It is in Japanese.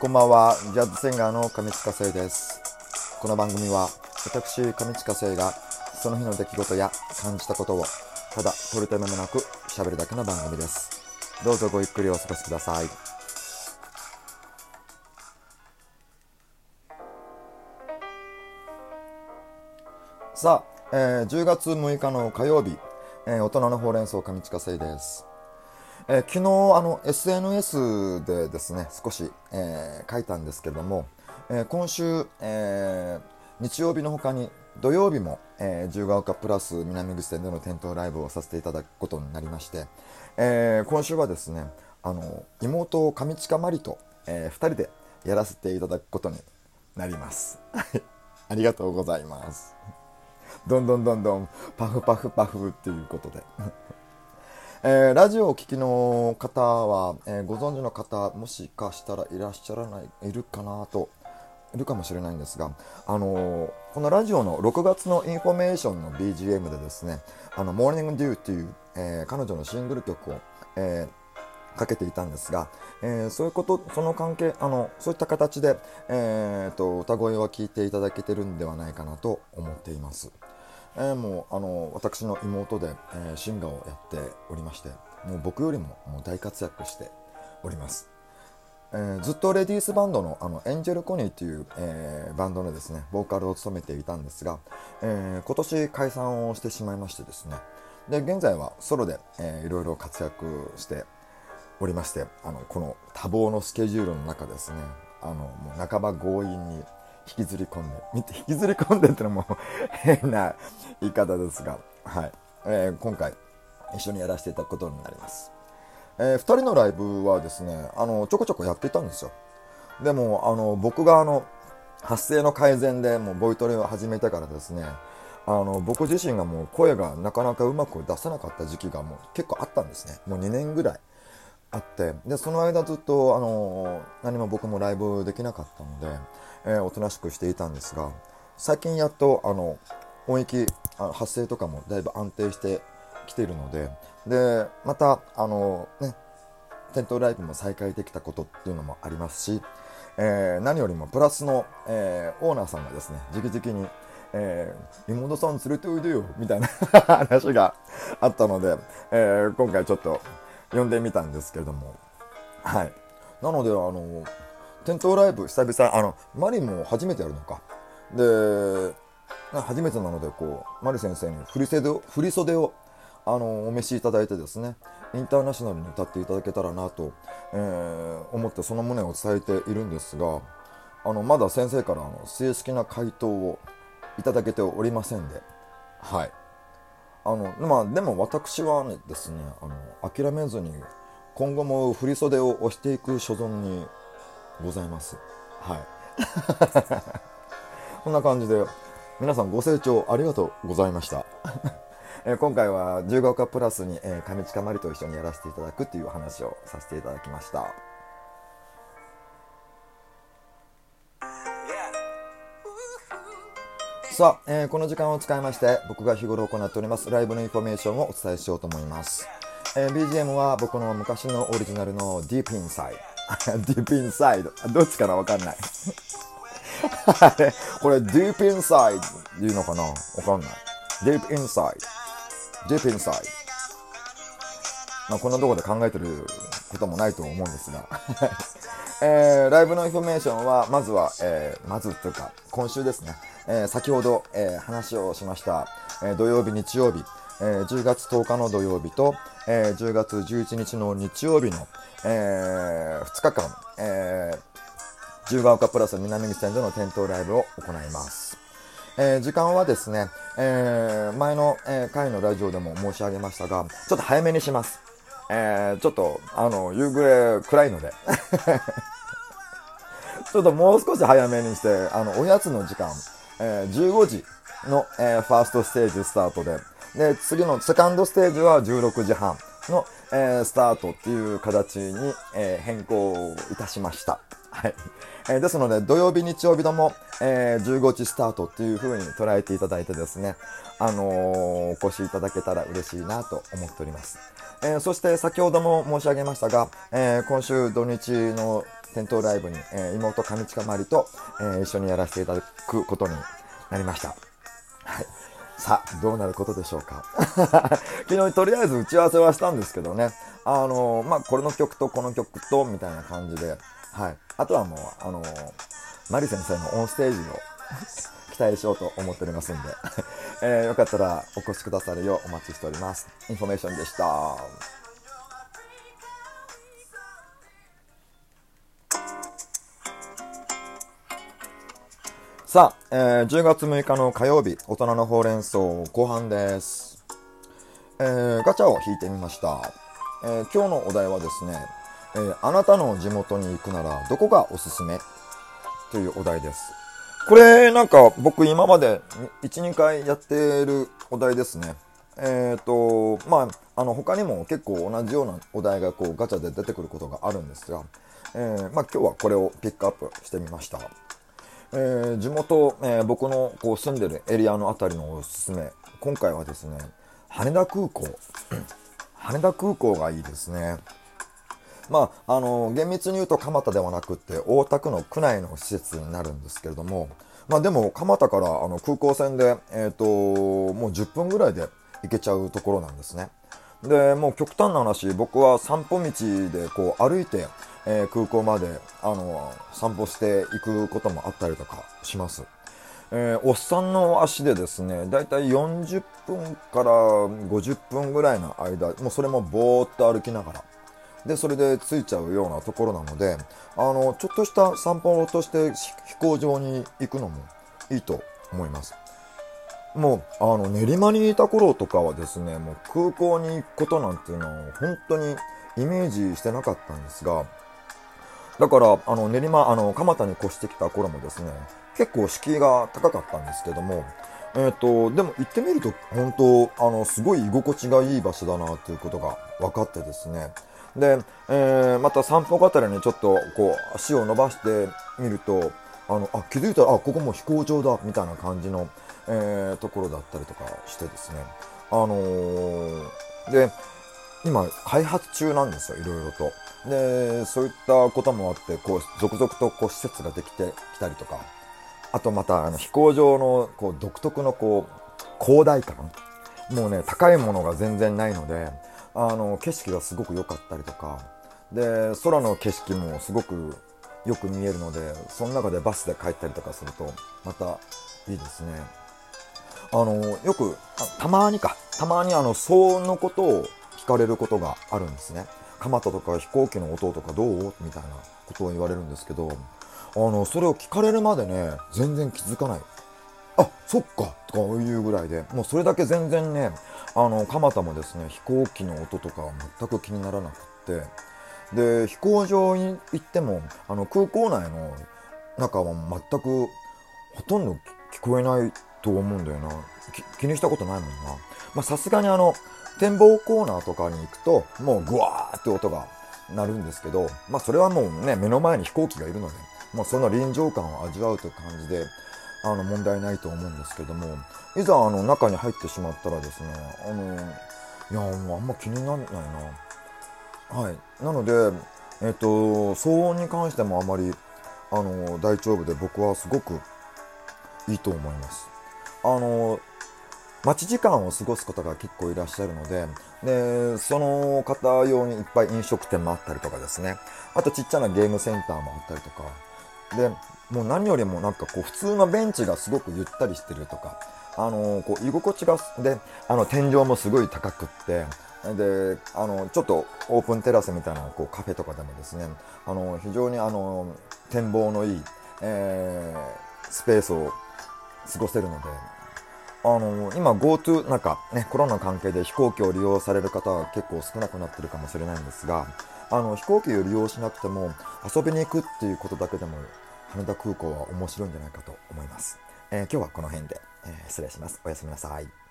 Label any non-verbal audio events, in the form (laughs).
こんばんは、ジャズシンガーの上地下生です。この番組は、私、上地下生が、その日の出来事や感じたことを、ただ取るためもなく喋るだけの番組です。どうぞごゆっくりお過ごしください。さあ、えー10月6日の火曜日、えー大人のほうれん草上地下生です。えー昨日あの SNS でですね少し、えー書いたんですけれども、えー今週、えー日曜日の他に土曜日も、えー、自由が丘プラス南口店での店頭ライブをさせていただくことになりまして、えー今週はですねあの妹上近まりと、え2人でやらせていただくことになります。はい。ありがとうございます。どんどんどんどんパフパフパフっていうことで。えーラジオをお聞きの方は、えーご存知の方もしかしたらいらっしゃらないいるかなといるかもしれないんですが、あのーこのラジオの6月のインフォメーションの BGM でですね「あの Morning Dew っていう、え彼女のシングル曲を、えかけていたんですが、えーそういうことその関係あのそういった形で、えーと歌声は聞いていただけてるんではないかなと思っています。えーもうあの私の妹で、えーシンガーをやっておりましてもう僕よりももう大活躍しております、えーずっとレディースバンドのあのエンジェルコニーという、えーバンドのですねボーカルを務めていたんですが、えー今年解散をしてしまいましてですね。で現在はソロで、えーいろいろ活躍しておりましてあのこの多忙のスケジュールの中ですねあのもう半ば強引に引きずり込んで見て (laughs) 引きずり込んでってのも変な言い方ですが、はい。えー今回一緒にやらせていただくことになります、え2人のライブはですねあのちょこちょこやっていたんですよ。でもあの僕があの発声の改善でもうボイトレを始めてからですねあの僕自身がもう声がなかなかうまく出せなかった時期がもう結構あったんですね。もう2年ぐらい。あってでその間ずっとあの何も僕もライブできなかったので、えーおとなしくしていたんですが最近やっとあの音域あ発声とかもだいぶ安定してきているのででまたあのね店頭ライブも再開できたことっていうのもありますし、えー何よりもプラスの、えーオーナーさんがですね直々に、えー妹さん連れておいでよみたいな (laughs) 話があったので、えー今回ちょっと呼んでみたんですけれども。はい。なのであの店頭ライブ久々あのマリも初めてやるのか。で初めてなのでこうマリ先生に振り袖を振り袖をあのお召しいただいてですねインターナショナルに歌っていただけたらなと、えー思ってその旨を伝えているんですがあのまだ先生からあの正式な回答をいただけておりませんではい。あのまあでも私はねですねあの諦めずに今後も振り袖を押していく所存にございます。はい。(laughs) こんな感じで皆さんご清聴ありがとうございました。(laughs) えー今回は自由が丘プラスに、えー、上近まりと一緒にやらせていただくっていう話をさせていただきました。さあ、えーこの時間を使いまして僕が日頃行っておりますライブのインフォメーションをお伝えしようと思います、えー BGM は僕の昔のオリジナルの Deep Inside Deep Inside どっちかなわかんない。あれこれ Deep Inside っていうのかなわかんない。Deep Inside Deep Inside まあこんなところで考えてることもないと思うんですが。(laughs) えーライブのインフォメーションはまずは、えーまずというか今週ですね、えー先ほど、えー話をしました、えー土曜日日曜日、えー10月10日の土曜日と、えー10月11日の日曜日の、え2日間、えー、自由が丘プラス南口線での店頭ライブを行います。えー時間はですね、えー前の、えー回のラジオでも申し上げましたが、ちょっと早めにします。えーちょっと、あの、夕暮れ暗いので。(laughs) ちょっともう少し早めにして、あの、おやつの時間、えー15時の、えーファーストステージスタートで、で、次のセカンドステージは16時半の、えースタートっていう形に、えー変更いたしました。はい。えーですので、土曜日、日曜日とも、えー15時スタートっていう風に捉えていただいてですね、あのーお越しいただけたら嬉しいなと思っております。えーそして先ほども申し上げましたが、えー今週土日の店頭ライブに、えー、妹上近まりと、えー、一緒にやらせていただくことになりました。はい。さあ、どうなることでしょうか。(laughs) 昨日とりあえず打ち合わせはしたんですけどね。あのー、まあ、これの曲とこの曲と、みたいな感じで、はい。あとはもう、あのー、マリ先生のオンステージを (laughs) 期待しようと思っておりますんで (laughs) えー、よかったらお越しくださるようお待ちしております。インフォメーションでした。さあ、えー、10月6日の火曜日、大人のほうれん草後半です。えー、ガチャを引いてみました。えー、今日のお題はですね、えー、あなたの地元に行くならどこがおすすめ？というお題です。これなんか僕今まで1、2回やってるお題ですね。えっ、ー、と、まあ、あの他にも結構同じようなお題がこうガチャで出てくることがあるんですが、えー、まあ、今日はこれをピックアップしてみました。えー、地元、え僕のこう住んでるエリアの辺りのおすすめ。今回はですね、羽田空港。(clears throat) 羽田空港がいいですね。まあ、あの、厳密に言うと蒲田ではなくって、大田区の区内の施設になるんですけれども、まあでも、蒲田からあの空港線で、えっ、ー、と、もう10分ぐらいで行けちゃうところなんですね。で、もう極端な話、僕は散歩道でこう歩いて、えー、空港まで、あの、散歩していくこともあったりとかします。えー、おっさんの足でですね、だいたい40分から50分ぐらいの間、もうそれもぼーっと歩きながら、で、それで着いちゃうようなところなので、あの、ちょっとした散歩として飛行場に行くのもいいと思います。もう、あの、練馬にいた頃とかはですね、もう空港に行くことなんていうのを本当にイメージしてなかったんですが、だから、あの、練馬、あの、蒲田に越してきた頃もですね、結構敷居が高かったんですけども、えっ、ー、と、でも行ってみると、本当、あの、すごい居心地がいい場所だなということが分かってですね、で、えー、また散歩がたらにちょっとこう足を伸ばしてみると、あの、あ、気づいたら、あ、ここも飛行場だ、みたいな感じの、えー、ところだったりとかしてですね。あのー、で、今、開発中なんですよ、いろいろと。で、そういったこともあって、こう、続々とこう、施設ができてきたりとか、あとまた、あの、飛行場の、こう、独特のこう、広大感。もうね、高いものが全然ないので、あの景色がすごく良かったりとか。で空の景色もすごくよく見えるのでその中でバスで帰ったりとかするとまたいいですね。あのよくたまにか。たまにあの騒音のことを聞かれることがあるんですね。蒲田とか飛行機の音とかどう？みたいなことを言われるんですけどあのそれを聞かれるまでね全然気づかない。あそっかとかいうぐらいでもうそれだけ全然ねあの蒲田もですね飛行機の音とかは全く気にならなくって。で飛行場に行ってもあの空港内の中は全くほとんど聞こえないと思うんだよな。気にしたことないもんな。さすがにあの展望コーナーとかに行くともうグワーって音が鳴るんですけどまあそれはもうね目の前に飛行機がいるので、まあ、その臨場感を味わうという感じであの問題ないと思うんですけどもいざあの中に入ってしまったらですねあのいやもうあんま気にならないな。はい。なのでえっ、と騒音に関してもあまりあの大丈夫で僕はすごくいいと思います。あの待ち時間を過ごす方が結構いらっしゃるので、で、その方用にいっぱい飲食店もあったりとかですね。あとちっちゃなゲームセンターもあったりとか。で、もう何よりもなんかこう普通のベンチがすごくゆったりしてるとか、あのこう居心地が、で、あの天井もすごい高くって、で、あの、ちょっとオープンテラスみたいなこうカフェとかでもですね、あの、非常にあの、展望のいい、えー、スペースを過ごせるので、あの、今 GoTo、なんかね、コロナ関係で飛行機を利用される方は結構少なくなってるかもしれないんですが、あの、飛行機を利用しなくても遊びに行くっていうことだけでも羽田空港は面白いんじゃないかと思います。えー、今日はこの辺で、えー、失礼します。おやすみなさい。